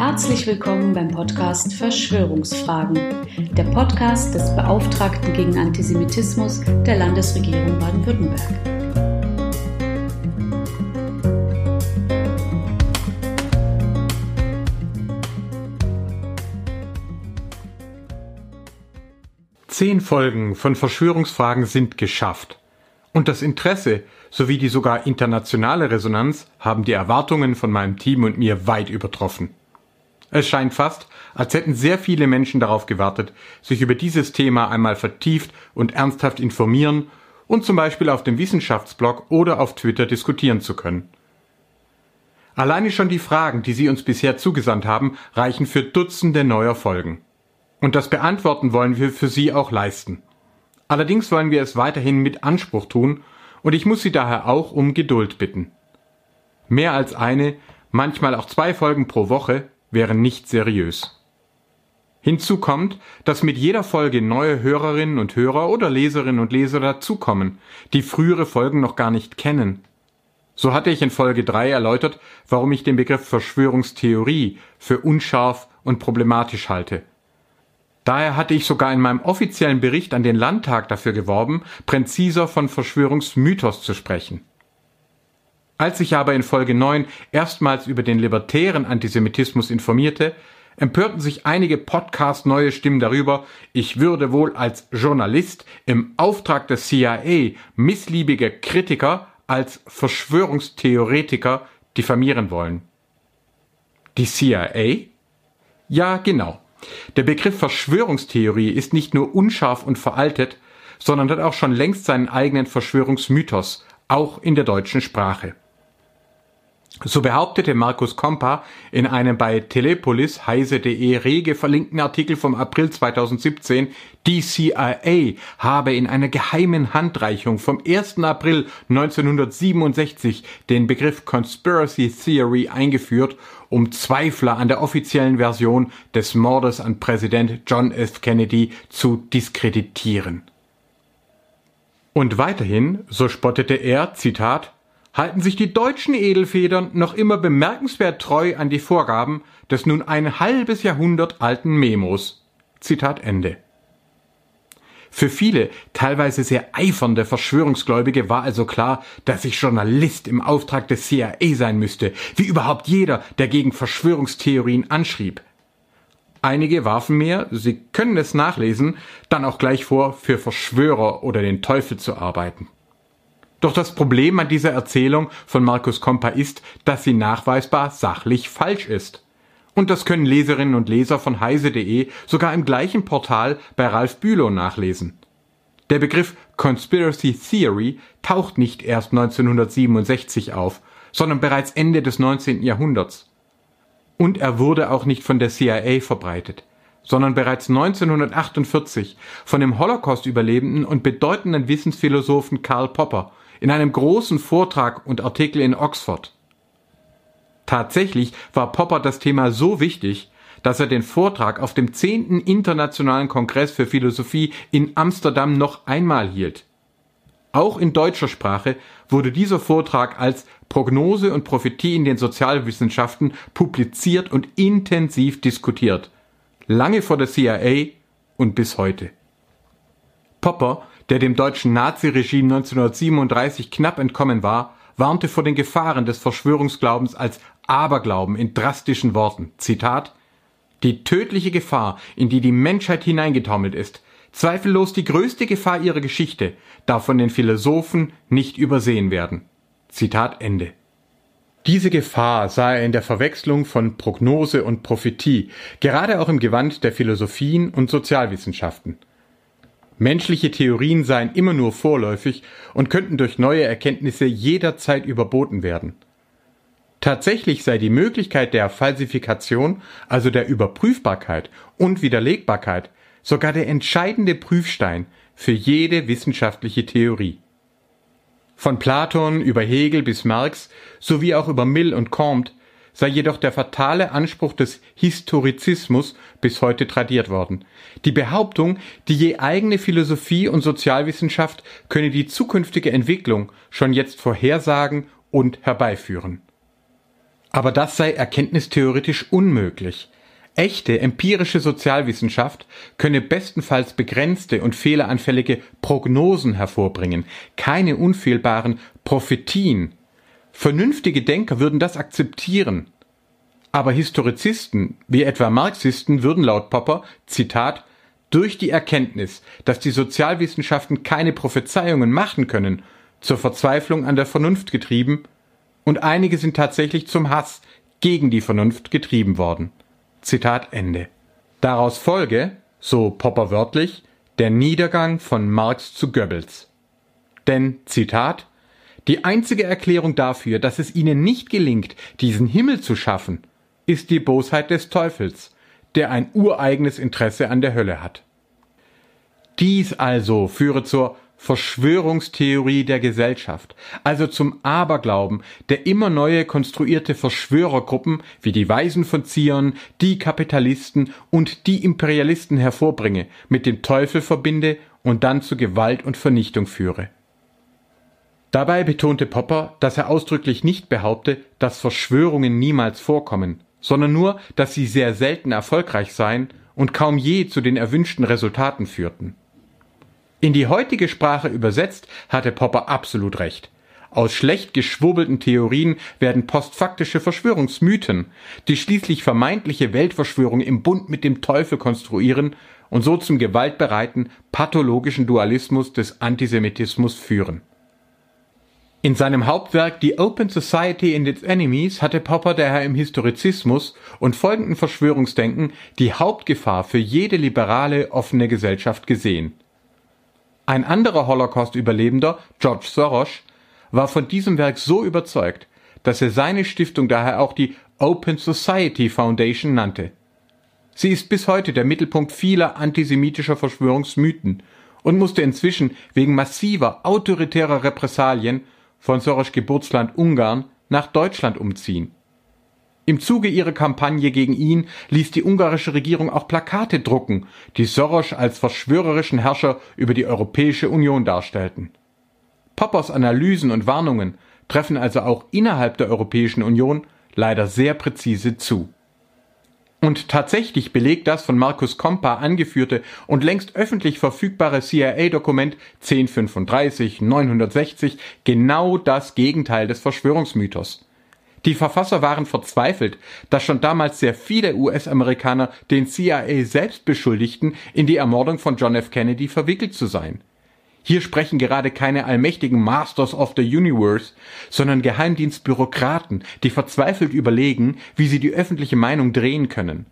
Herzlich willkommen beim Podcast Verschwörungsfragen, der Podcast des Beauftragten gegen Antisemitismus der Landesregierung Baden-Württemberg. Zehn Folgen von Verschwörungsfragen sind geschafft. Und das Interesse sowie die sogar internationale Resonanz haben die Erwartungen von meinem Team und mir weit übertroffen. Es scheint fast, als hätten sehr viele Menschen darauf gewartet, sich über dieses Thema einmal vertieft und ernsthaft informieren und zum Beispiel auf dem Wissenschaftsblog oder auf Twitter diskutieren zu können. Alleine schon die Fragen, die Sie uns bisher zugesandt haben, reichen für Dutzende neuer Folgen. Und das Beantworten wollen wir für Sie auch leisten. Allerdings wollen wir es weiterhin mit Anspruch tun, und ich muss Sie daher auch um Geduld bitten. Mehr als eine, manchmal auch zwei Folgen pro Woche wären nicht seriös. Hinzu kommt, dass mit jeder Folge neue Hörerinnen und Hörer oder Leserinnen und Leser dazukommen, die frühere Folgen noch gar nicht kennen. So hatte ich in Folge 3 erläutert, warum ich den Begriff Verschwörungstheorie für unscharf und problematisch halte. Daher hatte ich sogar in meinem offiziellen Bericht an den Landtag dafür geworben, präziser von Verschwörungsmythos zu sprechen. Als ich aber in Folge 9 erstmals über den libertären Antisemitismus informierte, empörten sich einige Podcast neue Stimmen darüber, ich würde wohl als Journalist im Auftrag des CIA missliebige Kritiker als Verschwörungstheoretiker diffamieren wollen. Die CIA? Ja, genau. Der Begriff Verschwörungstheorie ist nicht nur unscharf und veraltet, sondern hat auch schon längst seinen eigenen Verschwörungsmythos, auch in der deutschen Sprache. So behauptete Markus Kompa in einem bei Telepolis heise.de rege verlinkten Artikel vom April 2017, die CIA habe in einer geheimen Handreichung vom 1. April 1967 den Begriff Conspiracy Theory eingeführt, um Zweifler an der offiziellen Version des Mordes an Präsident John F. Kennedy zu diskreditieren. Und weiterhin, so spottete er, Zitat, halten sich die deutschen Edelfedern noch immer bemerkenswert treu an die Vorgaben des nun ein halbes Jahrhundert alten Memos. Zitat Ende. Für viele, teilweise sehr eifernde Verschwörungsgläubige war also klar, dass ich Journalist im Auftrag des CIA sein müsste, wie überhaupt jeder, der gegen Verschwörungstheorien anschrieb. Einige warfen mir, Sie können es nachlesen, dann auch gleich vor, für Verschwörer oder den Teufel zu arbeiten. Doch das Problem an dieser Erzählung von Markus Kompa ist, dass sie nachweisbar sachlich falsch ist. Und das können Leserinnen und Leser von heise.de sogar im gleichen Portal bei Ralf Bülow nachlesen. Der Begriff Conspiracy Theory taucht nicht erst 1967 auf, sondern bereits Ende des 19. Jahrhunderts. Und er wurde auch nicht von der CIA verbreitet, sondern bereits 1948 von dem Holocaust-Überlebenden und bedeutenden Wissensphilosophen Karl Popper in einem großen Vortrag und Artikel in Oxford. Tatsächlich war Popper das Thema so wichtig, dass er den Vortrag auf dem 10. Internationalen Kongress für Philosophie in Amsterdam noch einmal hielt. Auch in deutscher Sprache wurde dieser Vortrag als Prognose und Prophetie in den Sozialwissenschaften publiziert und intensiv diskutiert. Lange vor der CIA und bis heute. Popper der dem deutschen Naziregime 1937 knapp entkommen war, warnte vor den Gefahren des Verschwörungsglaubens als Aberglauben in drastischen Worten. Zitat Die tödliche Gefahr, in die die Menschheit hineingetaumelt ist, zweifellos die größte Gefahr ihrer Geschichte, darf von den Philosophen nicht übersehen werden. Zitat Ende. Diese Gefahr sah er in der Verwechslung von Prognose und Prophetie, gerade auch im Gewand der Philosophien und Sozialwissenschaften. Menschliche Theorien seien immer nur vorläufig und könnten durch neue Erkenntnisse jederzeit überboten werden. Tatsächlich sei die Möglichkeit der Falsifikation, also der Überprüfbarkeit und Widerlegbarkeit, sogar der entscheidende Prüfstein für jede wissenschaftliche Theorie. Von Platon über Hegel bis Marx sowie auch über Mill und Comte sei jedoch der fatale Anspruch des Historizismus bis heute tradiert worden. Die Behauptung, die je eigene Philosophie und Sozialwissenschaft könne die zukünftige Entwicklung schon jetzt vorhersagen und herbeiführen. Aber das sei erkenntnistheoretisch unmöglich. Echte empirische Sozialwissenschaft könne bestenfalls begrenzte und fehleranfällige Prognosen hervorbringen, keine unfehlbaren Prophetien. Vernünftige Denker würden das akzeptieren. Aber Historizisten, wie etwa Marxisten, würden laut Popper, Zitat, durch die Erkenntnis, dass die Sozialwissenschaften keine Prophezeiungen machen können, zur Verzweiflung an der Vernunft getrieben, und einige sind tatsächlich zum Hass gegen die Vernunft getrieben worden. Zitat Ende. Daraus folge, so Popper wörtlich, der Niedergang von Marx zu Goebbels. Denn, Zitat, die einzige Erklärung dafür, dass es ihnen nicht gelingt, diesen Himmel zu schaffen, ist die Bosheit des Teufels, der ein ureigenes Interesse an der Hölle hat. Dies also führe zur Verschwörungstheorie der Gesellschaft, also zum Aberglauben, der immer neue konstruierte Verschwörergruppen wie die Weisen von Zion, die Kapitalisten und die Imperialisten hervorbringe, mit dem Teufel verbinde und dann zu Gewalt und Vernichtung führe. Dabei betonte Popper, dass er ausdrücklich nicht behaupte, dass Verschwörungen niemals vorkommen, sondern nur, dass sie sehr selten erfolgreich seien und kaum je zu den erwünschten Resultaten führten. In die heutige Sprache übersetzt hatte Popper absolut recht. Aus schlecht geschwurbelten Theorien werden postfaktische Verschwörungsmythen, die schließlich vermeintliche Weltverschwörung im Bund mit dem Teufel konstruieren und so zum gewaltbereiten, pathologischen Dualismus des Antisemitismus führen. In seinem Hauptwerk The Open Society and its Enemies hatte Popper daher im Historizismus und folgenden Verschwörungsdenken die Hauptgefahr für jede liberale, offene Gesellschaft gesehen. Ein anderer Holocaust-Überlebender, George Soros, war von diesem Werk so überzeugt, dass er seine Stiftung daher auch die Open Society Foundation nannte. Sie ist bis heute der Mittelpunkt vieler antisemitischer Verschwörungsmythen und musste inzwischen wegen massiver autoritärer Repressalien von Soros Geburtsland Ungarn nach Deutschland umziehen. Im Zuge ihrer Kampagne gegen ihn ließ die ungarische Regierung auch Plakate drucken, die Soros als verschwörerischen Herrscher über die Europäische Union darstellten. Poppers Analysen und Warnungen treffen also auch innerhalb der Europäischen Union leider sehr präzise zu. Und tatsächlich belegt das von Markus Kompa angeführte und längst öffentlich verfügbare CIA-Dokument 1035 960 genau das Gegenteil des Verschwörungsmythos. Die Verfasser waren verzweifelt, dass schon damals sehr viele US-Amerikaner den CIA selbst beschuldigten, in die Ermordung von John F. Kennedy verwickelt zu sein. Hier sprechen gerade keine allmächtigen Masters of the Universe, sondern Geheimdienstbürokraten, die verzweifelt überlegen, wie sie die öffentliche Meinung drehen können.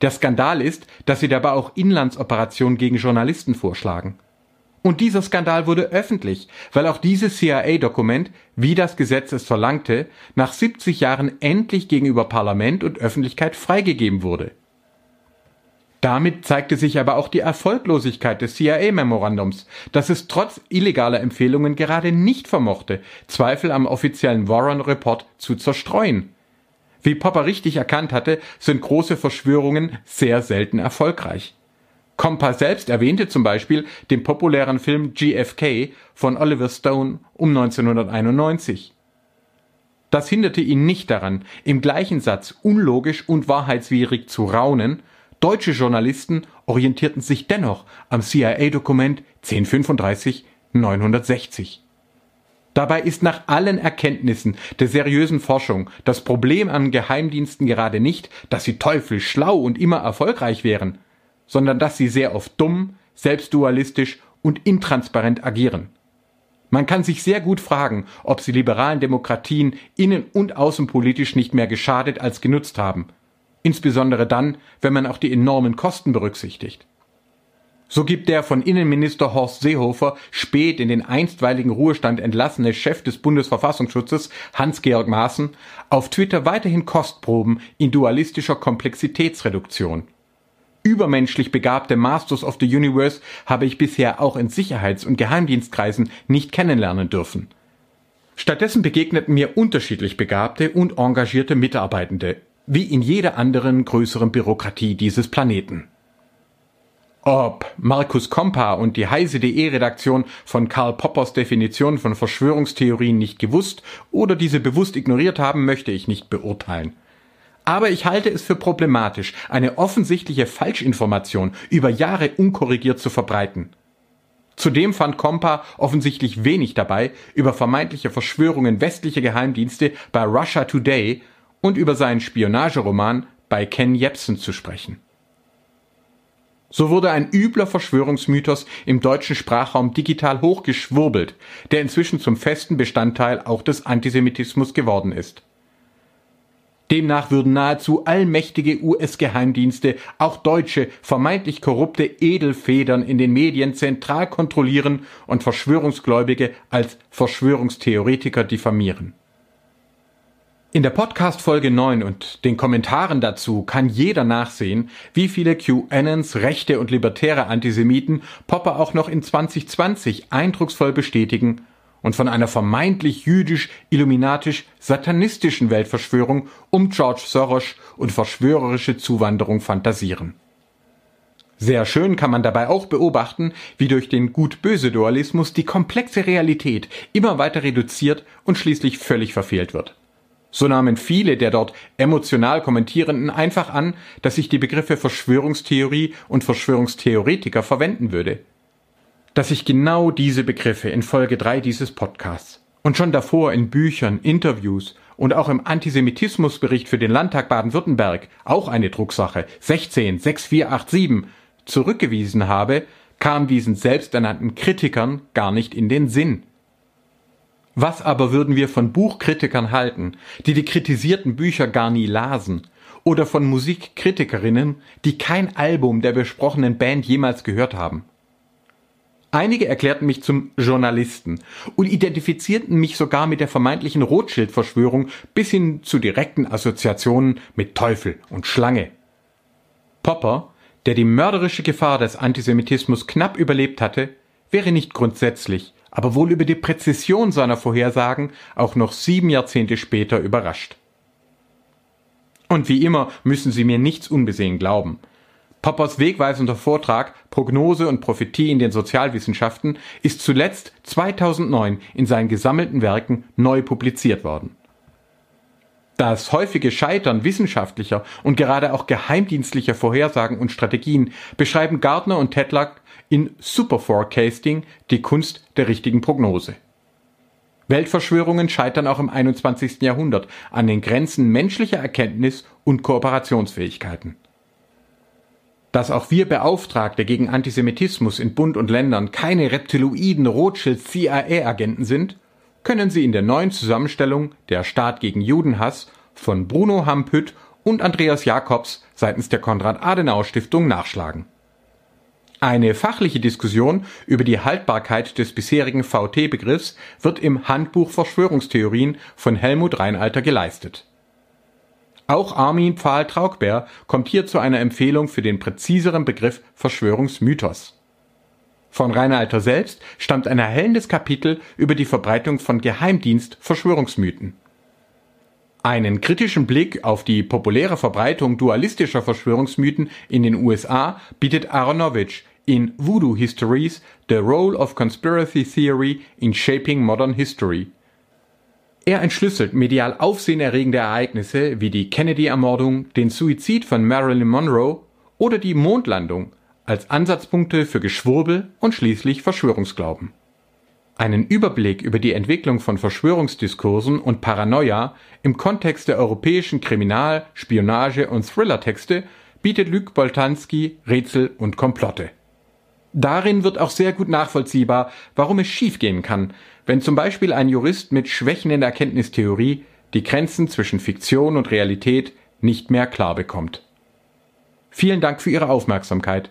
Der Skandal ist, dass sie dabei auch Inlandsoperationen gegen Journalisten vorschlagen. Und dieser Skandal wurde öffentlich, weil auch dieses CIA-Dokument, wie das Gesetz es verlangte, nach 70 Jahren endlich gegenüber Parlament und Öffentlichkeit freigegeben wurde. Damit zeigte sich aber auch die Erfolglosigkeit des CIA-Memorandums, das es trotz illegaler Empfehlungen gerade nicht vermochte, Zweifel am offiziellen Warren Report zu zerstreuen. Wie Popper richtig erkannt hatte, sind große Verschwörungen sehr selten erfolgreich. Compa selbst erwähnte zum Beispiel den populären Film GFK von Oliver Stone um 1991. Das hinderte ihn nicht daran, im gleichen Satz unlogisch und wahrheitswidrig zu raunen, deutsche Journalisten orientierten sich dennoch am CIA-Dokument 1035 960. Dabei ist nach allen Erkenntnissen der seriösen Forschung das Problem an Geheimdiensten gerade nicht, dass sie teuflisch schlau und immer erfolgreich wären, sondern dass sie sehr oft dumm, selbstdualistisch und intransparent agieren. Man kann sich sehr gut fragen, ob sie liberalen Demokratien innen- und außenpolitisch nicht mehr geschadet als genutzt haben. Insbesondere dann, wenn man auch die enormen Kosten berücksichtigt. So gibt der von Innenminister Horst Seehofer spät in den einstweiligen Ruhestand entlassene Chef des Bundesverfassungsschutzes Hans-Georg Maaßen auf Twitter weiterhin Kostproben in dualistischer Komplexitätsreduktion. Übermenschlich begabte Masters of the Universe habe ich bisher auch in Sicherheits- und Geheimdienstkreisen nicht kennenlernen dürfen. Stattdessen begegneten mir unterschiedlich begabte und engagierte Mitarbeitende, wie in jeder anderen größeren Bürokratie dieses Planeten. Ob Markus Kompa und die heise.de Redaktion von Karl Poppers Definition von Verschwörungstheorien nicht gewusst oder diese bewusst ignoriert haben, möchte ich nicht beurteilen. Aber ich halte es für problematisch, eine offensichtliche Falschinformation über Jahre unkorrigiert zu verbreiten. Zudem fand Kompa offensichtlich wenig dabei, über vermeintliche Verschwörungen westlicher Geheimdienste bei Russia Today und über seinen Spionageroman bei Ken Jebsen zu sprechen. So wurde ein übler Verschwörungsmythos im deutschen Sprachraum digital hochgeschwurbelt, der inzwischen zum festen Bestandteil auch des Antisemitismus geworden ist. Demnach würden nahezu allmächtige US-Geheimdienste auch deutsche, vermeintlich korrupte Edelfedern in den Medien zentral kontrollieren und Verschwörungsgläubige als Verschwörungstheoretiker diffamieren. In der Podcast Folge 9 und den Kommentaren dazu kann jeder nachsehen, wie viele QAnons, rechte und libertäre Antisemiten Popper auch noch in 2020 eindrucksvoll bestätigen und von einer vermeintlich jüdisch-illuminatisch-satanistischen Weltverschwörung um George Soros und verschwörerische Zuwanderung fantasieren. Sehr schön kann man dabei auch beobachten, wie durch den Gut-Böse-Dualismus die komplexe Realität immer weiter reduziert und schließlich völlig verfehlt wird. So nahmen viele der dort emotional Kommentierenden einfach an, dass ich die Begriffe Verschwörungstheorie und Verschwörungstheoretiker verwenden würde. Dass ich genau diese Begriffe in Folge 3 dieses Podcasts und schon davor in Büchern, Interviews und auch im Antisemitismusbericht für den Landtag Baden-Württemberg, auch eine Drucksache 16 6487, zurückgewiesen habe, kam diesen selbsternannten Kritikern gar nicht in den Sinn. Was aber würden wir von Buchkritikern halten, die die kritisierten Bücher gar nie lasen? Oder von Musikkritikerinnen, die kein Album der besprochenen Band jemals gehört haben? Einige erklärten mich zum Journalisten und identifizierten mich sogar mit der vermeintlichen Rothschild-Verschwörung bis hin zu direkten Assoziationen mit Teufel und Schlange. Popper, der die mörderische Gefahr des Antisemitismus knapp überlebt hatte, wäre nicht grundsätzlich, aber wohl über die Präzision seiner Vorhersagen auch noch sieben Jahrzehnte später überrascht. Und wie immer müssen Sie mir nichts unbesehen glauben. Poppers wegweisender Vortrag Prognose und Prophetie in den Sozialwissenschaften ist zuletzt 2009 in seinen gesammelten Werken neu publiziert worden. Das häufige Scheitern wissenschaftlicher und gerade auch geheimdienstlicher Vorhersagen und Strategien beschreiben Gardner und Tedlock in Superforecasting die Kunst der richtigen Prognose. Weltverschwörungen scheitern auch im 21. Jahrhundert an den Grenzen menschlicher Erkenntnis und Kooperationsfähigkeiten. Dass auch wir Beauftragte gegen Antisemitismus in Bund und Ländern keine Reptiloiden Rothschild CIA-Agenten sind, können Sie in der neuen Zusammenstellung Der Staat gegen Judenhass von Bruno Hampütt und Andreas Jakobs seitens der Konrad-Adenauer-Stiftung nachschlagen. Eine fachliche Diskussion über die Haltbarkeit des bisherigen VT-Begriffs wird im Handbuch Verschwörungstheorien von Helmut Reinalter geleistet. Auch Armin Pfahl-Traugber kommt hier zu einer Empfehlung für den präziseren Begriff Verschwörungsmythos. Von Reinalter selbst stammt ein erhellendes Kapitel über die Verbreitung von Geheimdienst-Verschwörungsmythen. Einen kritischen Blick auf die populäre Verbreitung dualistischer Verschwörungsmythen in den USA bietet Aronovich in Voodoo Histories The Role of Conspiracy Theory in Shaping Modern History. Er entschlüsselt medial aufsehenerregende Ereignisse wie die Kennedy-Ermordung, den Suizid von Marilyn Monroe oder die Mondlandung als Ansatzpunkte für Geschwurbel und schließlich Verschwörungsglauben. Einen Überblick über die Entwicklung von Verschwörungsdiskursen und Paranoia im Kontext der europäischen Kriminal-, Spionage- und Thriller-Texte bietet Luc Boltanski Rätsel und Komplotte. Darin wird auch sehr gut nachvollziehbar, warum es schiefgehen kann, wenn zum Beispiel ein Jurist mit Schwächen in der Erkenntnistheorie die Grenzen zwischen Fiktion und Realität nicht mehr klar bekommt. Vielen Dank für Ihre Aufmerksamkeit.